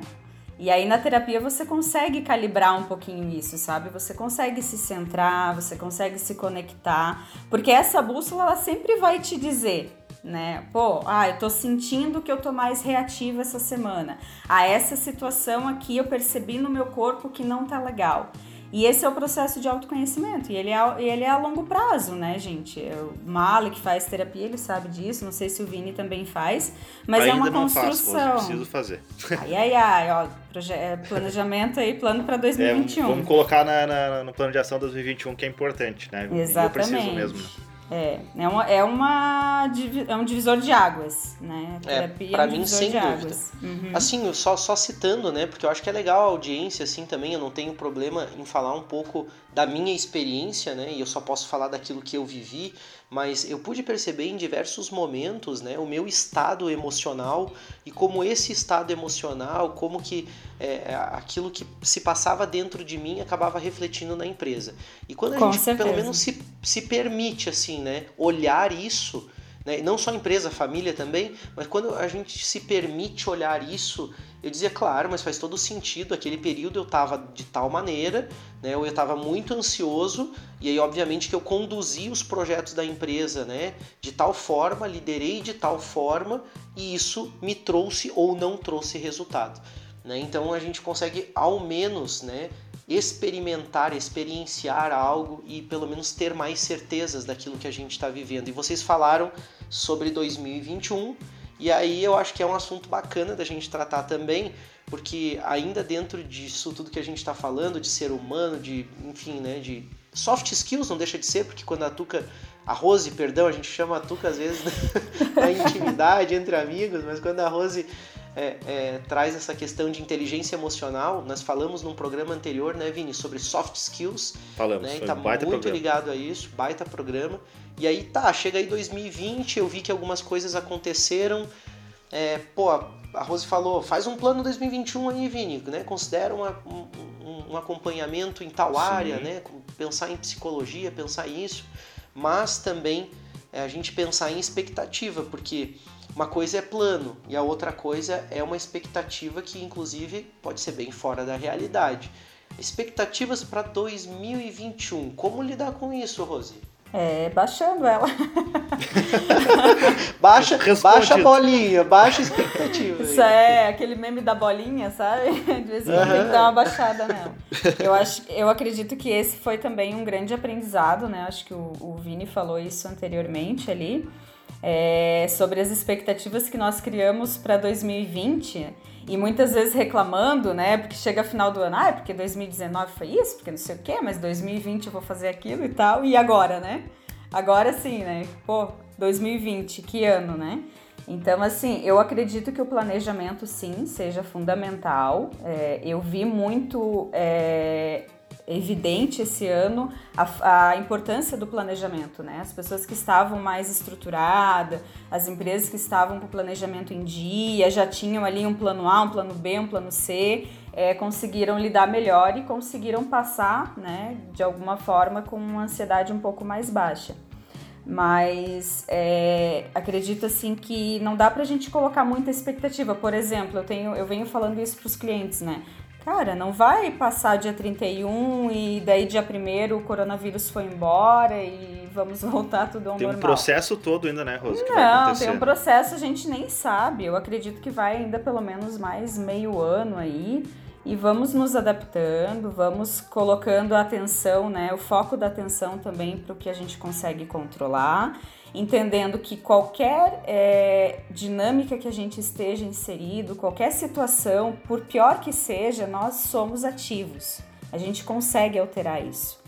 E aí na terapia você consegue calibrar um pouquinho isso, sabe? Você consegue se centrar, você consegue se conectar, porque essa bússola ela sempre vai te dizer né? Pô, ah, eu tô sentindo que eu tô mais reativa essa semana. Ah, essa situação aqui eu percebi no meu corpo que não tá legal. E esse é o processo de autoconhecimento. E ele é, ele é a longo prazo, né, gente? O Malik faz terapia, ele sabe disso. Não sei se o Vini também faz. Mas Ainda é uma construção. Faço, preciso fazer. Ai, ai, ai. Ó, é, planejamento aí, plano para 2021. É, vamos colocar na, na, no plano de ação 2021, que é importante, né? Exatamente. Eu preciso mesmo. É, é, uma, é, uma, é um divisor de águas, né? A terapia é, pra é um mim, sem dúvida. Uhum. Assim, só, só citando, né? Porque eu acho que é legal a audiência, assim, também. Eu não tenho problema em falar um pouco da minha experiência, né? E eu só posso falar daquilo que eu vivi mas eu pude perceber em diversos momentos né, o meu estado emocional e como esse estado emocional, como que é, aquilo que se passava dentro de mim acabava refletindo na empresa. E quando a Com gente certeza. pelo menos se, se permite assim, né, olhar isso, né, não só empresa, família também, mas quando a gente se permite olhar isso eu dizia, claro, mas faz todo sentido. Aquele período eu estava de tal maneira, né? Eu estava muito ansioso e aí, obviamente, que eu conduzi os projetos da empresa, né? De tal forma, liderei de tal forma e isso me trouxe ou não trouxe resultado. Né? Então a gente consegue ao menos, né? Experimentar, experienciar algo e pelo menos ter mais certezas daquilo que a gente está vivendo. E vocês falaram sobre 2021 e aí eu acho que é um assunto bacana da gente tratar também, porque ainda dentro disso tudo que a gente está falando, de ser humano, de, enfim, né, de soft skills não deixa de ser, porque quando a Tuca, a Rose, perdão, a gente chama a Tuca às vezes (laughs) na intimidade entre amigos, mas quando a Rose é, é, traz essa questão de inteligência emocional. Nós falamos num programa anterior, né, Vini, sobre soft skills. Falamos. Né, tá muito programa. ligado a isso, baita programa. E aí tá, chega aí 2020, eu vi que algumas coisas aconteceram. É, pô, a Rose falou, faz um plano 2021 aí, Vini, né? Considera uma, um, um, acompanhamento em tal Sim. área, né? Pensar em psicologia, pensar isso, mas também é, a gente pensar em expectativa, porque uma coisa é plano e a outra coisa é uma expectativa que, inclusive, pode ser bem fora da realidade. Expectativas para 2021. Como lidar com isso, Rose? É, baixando ela. (laughs) baixa, baixa a bolinha, baixa a expectativa. Isso é aquele meme da bolinha, sabe? De vez em quando tem que dar uma baixada nela. Eu, acho, eu acredito que esse foi também um grande aprendizado, né? Acho que o, o Vini falou isso anteriormente ali é, sobre as expectativas que nós criamos para 2020 e muitas vezes reclamando, né? Porque chega final do ano, ah, é porque 2019 foi isso, porque não sei o quê, mas 2020 eu vou fazer aquilo e tal, e agora, né? Agora sim, né? Pô, 2020, que ano, né? Então, assim, eu acredito que o planejamento sim seja fundamental. É, eu vi muito é, evidente esse ano a, a, importância do planejamento, né? As pessoas que estavam mais estruturadas, as empresas que estavam com o planejamento em dia, já tinham ali um plano A, um plano B, um plano C, é, conseguiram lidar melhor e conseguiram passar, né, de alguma forma, com uma ansiedade um pouco mais baixa. Mas é, acredito assim que não dá pra gente colocar muita expectativa. Por exemplo, eu tenho, eu venho falando isso para os clientes, né? Cara, não vai passar dia 31 e daí dia 1 o coronavírus foi embora e vamos (laughs) voltar tudo ao tem normal. Tem um processo todo ainda, né, Rose? não, tem um processo, a gente nem sabe. Eu acredito que vai ainda pelo menos mais meio ano aí. E vamos nos adaptando, vamos colocando a atenção, né, o foco da atenção também para o que a gente consegue controlar entendendo que qualquer é, dinâmica que a gente esteja inserido, qualquer situação, por pior que seja, nós somos ativos. A gente consegue alterar isso,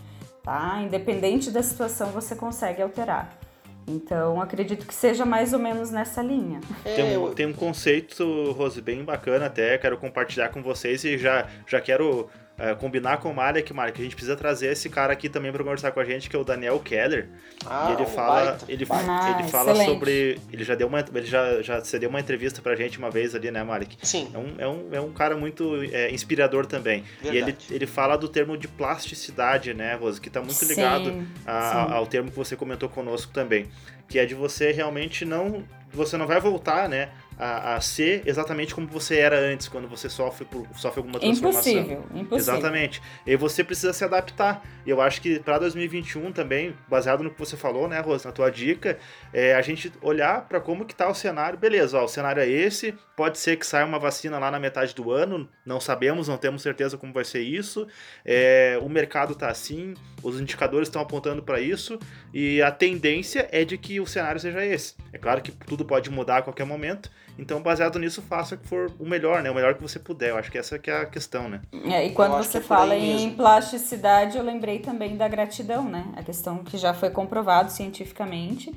tá? Independente da situação, você consegue alterar. Então, acredito que seja mais ou menos nessa linha. Tem um, tem um conceito, Rose, bem bacana até, quero compartilhar com vocês e já, já quero é, combinar com o Malek, Malek, a gente precisa trazer esse cara aqui também para conversar com a gente, que é o Daniel Keller. Ah, e ele fala, baita, ele, baita. ele fala sobre, ele já deu uma, ele já já cedeu uma entrevista pra gente uma vez ali, né, Malek? Sim. É um, é um, é um cara muito é, inspirador também. Verdade. E ele, ele fala do termo de plasticidade, né, Rose, que tá muito ligado sim, a, sim. ao termo que você comentou conosco também, que é de você realmente não você não vai voltar, né, a, a, ser exatamente como você era antes, quando você sofre, por, sofre alguma transformação. Impossível, impossível. Exatamente. E você precisa se adaptar. E eu acho que para 2021 também, baseado no que você falou, né, Rose, na tua dica, é a gente olhar para como que tá o cenário. Beleza, ó, o cenário é esse, pode ser que saia uma vacina lá na metade do ano, não sabemos, não temos certeza como vai ser isso. É, o mercado tá assim, os indicadores estão apontando para isso, e a tendência é de que o cenário seja esse. É claro que tudo pode mudar a qualquer momento, então, baseado nisso, faça que for o melhor, né? O melhor que você puder. Eu acho que essa que é a questão, né? É, e quando você é fala em plasticidade, eu lembrei também da gratidão, né? A questão que já foi comprovado cientificamente,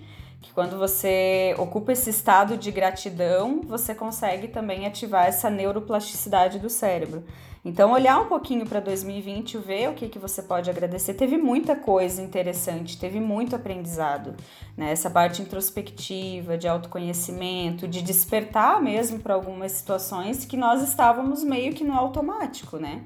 que quando você ocupa esse estado de gratidão, você consegue também ativar essa neuroplasticidade do cérebro. Então, olhar um pouquinho para 2020, ver o que, que você pode agradecer. Teve muita coisa interessante, teve muito aprendizado. Né? Essa parte introspectiva, de autoconhecimento, de despertar mesmo para algumas situações que nós estávamos meio que no automático, né?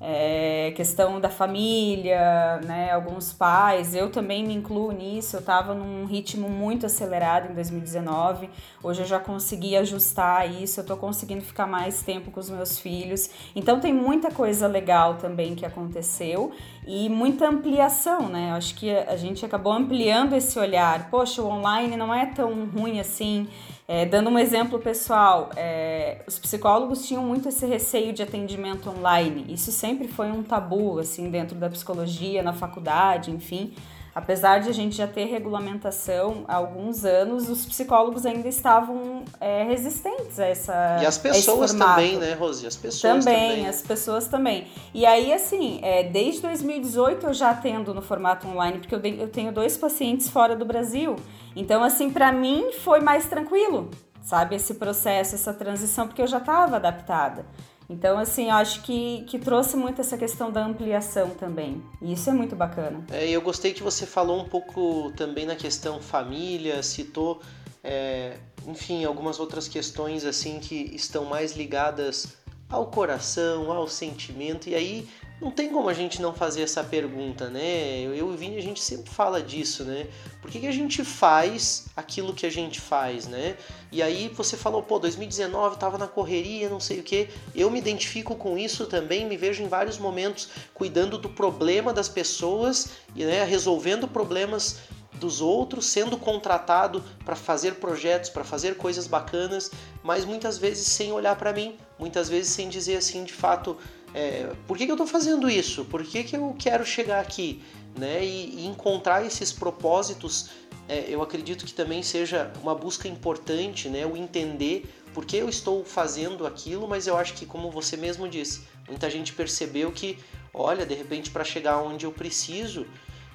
É, questão da família, né, alguns pais, eu também me incluo nisso, eu estava num ritmo muito acelerado em 2019, hoje eu já consegui ajustar isso, eu estou conseguindo ficar mais tempo com os meus filhos, então tem muita coisa legal também que aconteceu e muita ampliação, né, eu acho que a gente acabou ampliando esse olhar, poxa, o online não é tão ruim assim, é, dando um exemplo pessoal, é, os psicólogos tinham muito esse receio de atendimento online. Isso sempre foi um tabu, assim, dentro da psicologia, na faculdade, enfim. Apesar de a gente já ter regulamentação há alguns anos, os psicólogos ainda estavam é, resistentes a essa. E as pessoas também, né, Rosi? As pessoas também. Também, as pessoas também. E aí, assim, é, desde 2018 eu já atendo no formato online, porque eu, eu tenho dois pacientes fora do Brasil. Então, assim, para mim foi mais tranquilo, sabe? Esse processo, essa transição, porque eu já estava adaptada. Então, assim, acho que, que trouxe muito essa questão da ampliação também. E isso é muito bacana. É, eu gostei que você falou um pouco também na questão família, citou, é, enfim, algumas outras questões assim que estão mais ligadas ao coração, ao sentimento. E aí não tem como a gente não fazer essa pergunta, né? Eu e o Vini a gente sempre fala disso, né? Por que, que a gente faz aquilo que a gente faz, né? E aí você falou, pô, 2019 tava na correria, não sei o que. Eu me identifico com isso também, me vejo em vários momentos cuidando do problema das pessoas e né, resolvendo problemas dos outros, sendo contratado para fazer projetos, para fazer coisas bacanas, mas muitas vezes sem olhar para mim, muitas vezes sem dizer assim, de fato, é, por que, que eu estou fazendo isso? Por que, que eu quero chegar aqui? Né? E, e encontrar esses propósitos, é, eu acredito que também seja uma busca importante, né? o entender por que eu estou fazendo aquilo, mas eu acho que, como você mesmo disse, muita gente percebeu que, olha, de repente, para chegar onde eu preciso,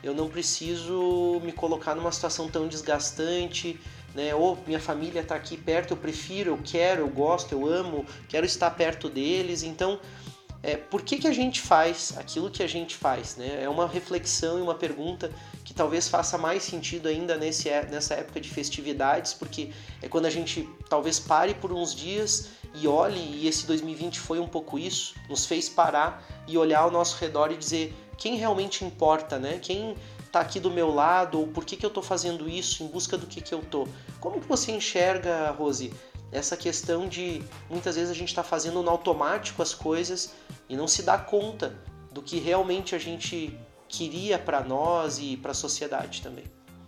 eu não preciso me colocar numa situação tão desgastante, né? Ou minha família está aqui perto, eu prefiro, eu quero, eu gosto, eu amo, quero estar perto deles. Então, é, por que, que a gente faz aquilo que a gente faz? Né? É uma reflexão e uma pergunta que talvez faça mais sentido ainda nesse, é, nessa época de festividades, porque é quando a gente talvez pare por uns dias e olhe, e esse 2020 foi um pouco isso, nos fez parar e olhar ao nosso redor e dizer quem realmente importa, né? Quem está aqui do meu lado, ou por que, que eu estou fazendo isso, em busca do que, que eu tô. Como que você enxerga, Rose, essa questão de muitas vezes a gente está fazendo no automático as coisas e não se dá conta do que realmente a gente queria para nós e para a sociedade também.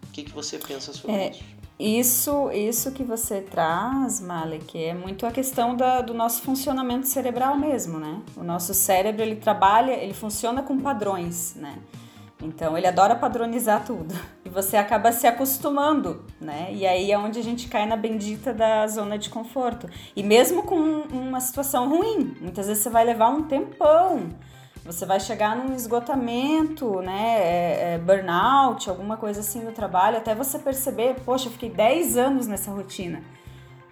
O que, que você pensa sobre é, isso? Isso, isso que você traz, Malek, é muito a questão da, do nosso funcionamento cerebral mesmo, né? O nosso cérebro, ele trabalha, ele funciona com padrões, né? Então ele adora padronizar tudo e você acaba se acostumando, né? E aí é onde a gente cai na bendita da zona de conforto. E mesmo com uma situação ruim, muitas vezes você vai levar um tempão. Você vai chegar num esgotamento, né? É, é, burnout, alguma coisa assim no trabalho, até você perceber, poxa, eu fiquei 10 anos nessa rotina.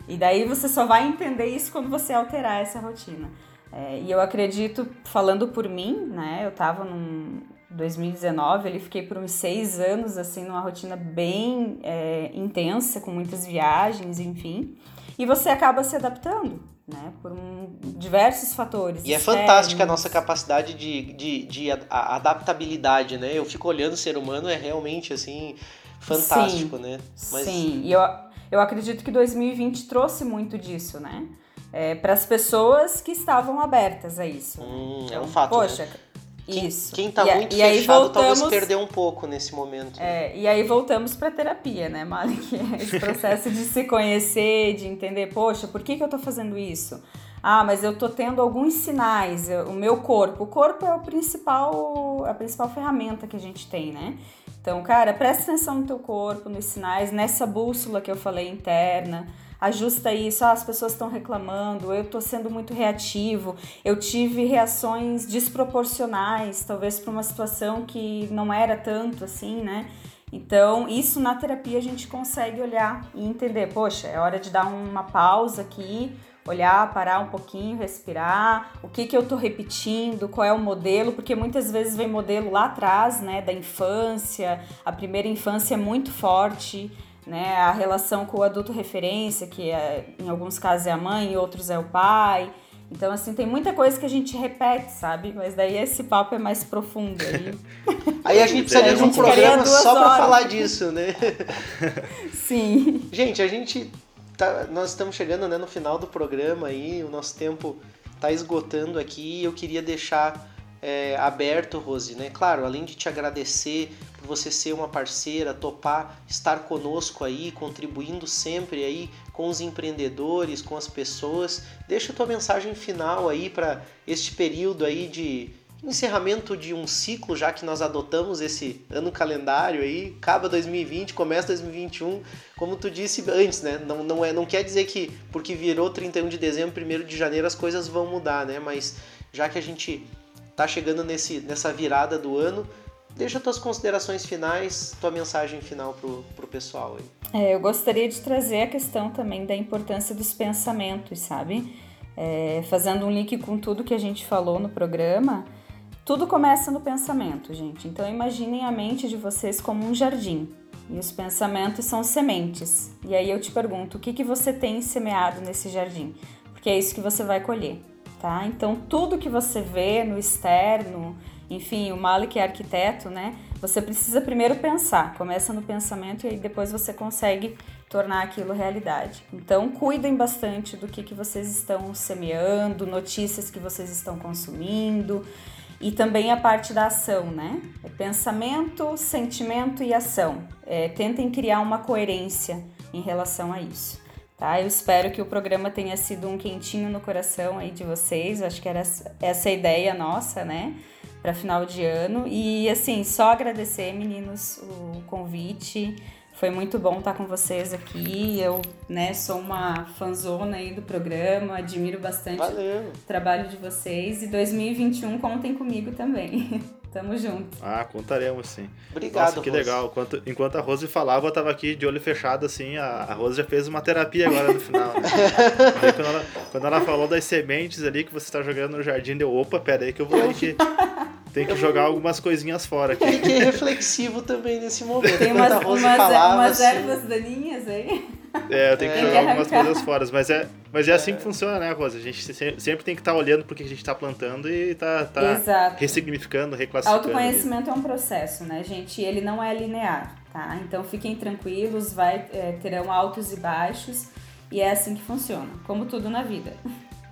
E daí você só vai entender isso quando você alterar essa rotina. É, e eu acredito, falando por mim, né? Eu tava num, 2019, ele fiquei por uns seis anos, assim, numa rotina bem é, intensa, com muitas viagens, enfim. E você acaba se adaptando, né? Por um, diversos fatores. E é fantástica a nossa capacidade de, de, de adaptabilidade, né? Eu fico olhando o ser humano, é realmente, assim, fantástico, sim, né? Mas... Sim, e eu, eu acredito que 2020 trouxe muito disso, né? É, para as pessoas que estavam abertas a isso. Hum, então, é um fato. Poxa, né? Isso. Quem, quem tá e, muito e fechado voltamos, talvez perdeu um pouco nesse momento. Né? É, e aí voltamos pra terapia, né, Malik? (laughs) Esse processo de se conhecer, de entender, poxa, por que, que eu tô fazendo isso? Ah, mas eu tô tendo alguns sinais, o meu corpo. O corpo é o principal, a principal ferramenta que a gente tem, né? Então, cara, presta atenção no teu corpo, nos sinais, nessa bússola que eu falei interna ajusta isso, ah, as pessoas estão reclamando, eu estou sendo muito reativo, eu tive reações desproporcionais, talvez para uma situação que não era tanto assim, né? Então, isso na terapia a gente consegue olhar e entender, poxa, é hora de dar uma pausa aqui, olhar, parar um pouquinho, respirar, o que que eu tô repetindo, qual é o modelo, porque muitas vezes vem modelo lá atrás, né, da infância, a primeira infância é muito forte, né? A relação com o adulto referência, que é, em alguns casos é a mãe, em outros é o pai. Então, assim, tem muita coisa que a gente repete, sabe? Mas daí esse papo é mais profundo. Aí, (laughs) aí a gente precisa de um programa só para falar disso, né? (laughs) Sim. Gente, a gente tá, nós estamos chegando né, no final do programa aí, o nosso tempo está esgotando aqui e eu queria deixar é, aberto, Rose, né? Claro, além de te agradecer por você ser uma parceira, topar estar conosco aí, contribuindo sempre aí com os empreendedores, com as pessoas. Deixa a tua mensagem final aí para este período aí de encerramento de um ciclo, já que nós adotamos esse ano calendário aí, acaba 2020, começa 2021, como tu disse antes, né? Não, não, é, não quer dizer que porque virou 31 de dezembro, 1 de janeiro as coisas vão mudar, né? Mas já que a gente tá chegando nesse, nessa virada do ano, Deixa tuas considerações finais, tua mensagem final pro, pro pessoal aí. É, eu gostaria de trazer a questão também da importância dos pensamentos, sabe? É, fazendo um link com tudo que a gente falou no programa, tudo começa no pensamento, gente. Então imaginem a mente de vocês como um jardim. E os pensamentos são sementes. E aí eu te pergunto, o que, que você tem semeado nesse jardim? Porque é isso que você vai colher, tá? Então tudo que você vê no externo, enfim, o Malik é arquiteto, né? Você precisa primeiro pensar, começa no pensamento e aí depois você consegue tornar aquilo realidade. Então, cuidem bastante do que, que vocês estão semeando, notícias que vocês estão consumindo e também a parte da ação, né? É pensamento, sentimento e ação. É, tentem criar uma coerência em relação a isso. Tá? Eu espero que o programa tenha sido um quentinho no coração aí de vocês. acho que era essa a ideia nossa, né? para final de ano. E assim, só agradecer, meninos, o convite. Foi muito bom estar com vocês aqui. Eu, né, sou uma fanzona aí do programa, admiro bastante Valeu. o trabalho de vocês. E 2021 contem comigo também. (laughs) Tamo junto. Ah, contaremos sim. Obrigado, Nossa, que Rose. legal. Enquanto, enquanto a Rose falava, eu tava aqui de olho fechado, assim. A, a Rose já fez uma terapia agora no final. Né? (laughs) quando, ela, quando ela falou das sementes ali que você tá jogando no jardim, deu opa, pera aí que eu vou aí que tem que jogar algumas coisinhas fora aqui. Fiquei reflexivo também nesse momento. Tem umas, umas, umas assim. ervas daninhas aí. É, eu tenho que é. jogar algumas coisas fora. Mas é, mas é assim que funciona, né, Rosa? A gente sempre tem que estar tá olhando porque a gente está plantando e tá, tá ressignificando, reclassificando. Autoconhecimento ali. é um processo, né, gente? Ele não é linear, tá? Então fiquem tranquilos, vai, é, terão altos e baixos. E é assim que funciona, como tudo na vida.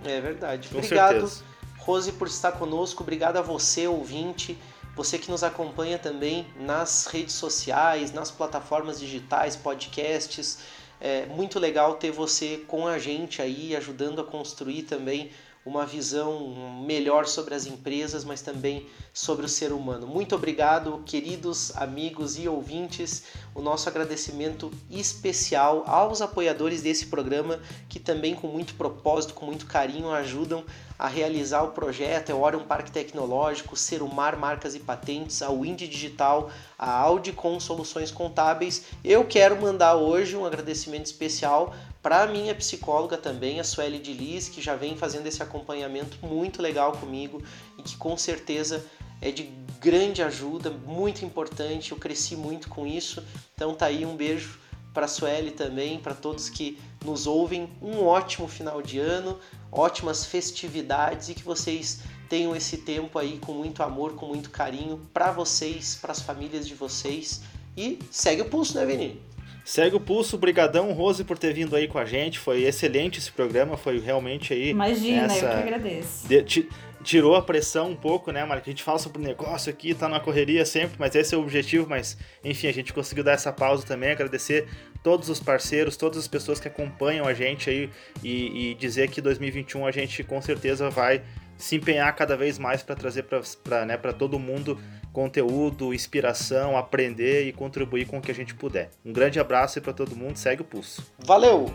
É verdade. Com Obrigado, certeza. Rose, por estar conosco. Obrigado a você, ouvinte. Você que nos acompanha também nas redes sociais, nas plataformas digitais, podcasts. É muito legal ter você com a gente aí, ajudando a construir também uma visão melhor sobre as empresas, mas também sobre o ser humano. Muito obrigado, queridos amigos e ouvintes. O nosso agradecimento especial aos apoiadores desse programa que também com muito propósito, com muito carinho ajudam a realizar o projeto, é o Orion Parque Tecnológico, Serumar Marcas e Patentes, a Wind Digital, a Audicom Soluções Contábeis. Eu quero mandar hoje um agradecimento especial para a minha psicóloga também, a Sueli de Liz, que já vem fazendo esse acompanhamento muito legal comigo e que com certeza é de grande ajuda, muito importante. Eu cresci muito com isso. Então tá aí um beijo para a Sueli também, para todos que nos ouvem. Um ótimo final de ano, ótimas festividades e que vocês tenham esse tempo aí com muito amor, com muito carinho para vocês, para as famílias de vocês. E segue o pulso, né, Vini? Segue o pulso, brigadão, Rose, por ter vindo aí com a gente. Foi excelente esse programa, foi realmente aí. Imagina, essa... eu que agradeço. De, tirou a pressão um pouco, né, Mari? A gente fala sobre negócio aqui, tá na correria sempre, mas esse é o objetivo. Mas, enfim, a gente conseguiu dar essa pausa também. Agradecer todos os parceiros, todas as pessoas que acompanham a gente aí e, e dizer que 2021 a gente com certeza vai se empenhar cada vez mais para trazer para né, todo mundo conteúdo, inspiração, aprender e contribuir com o que a gente puder. Um grande abraço para todo mundo, segue o pulso. Valeu!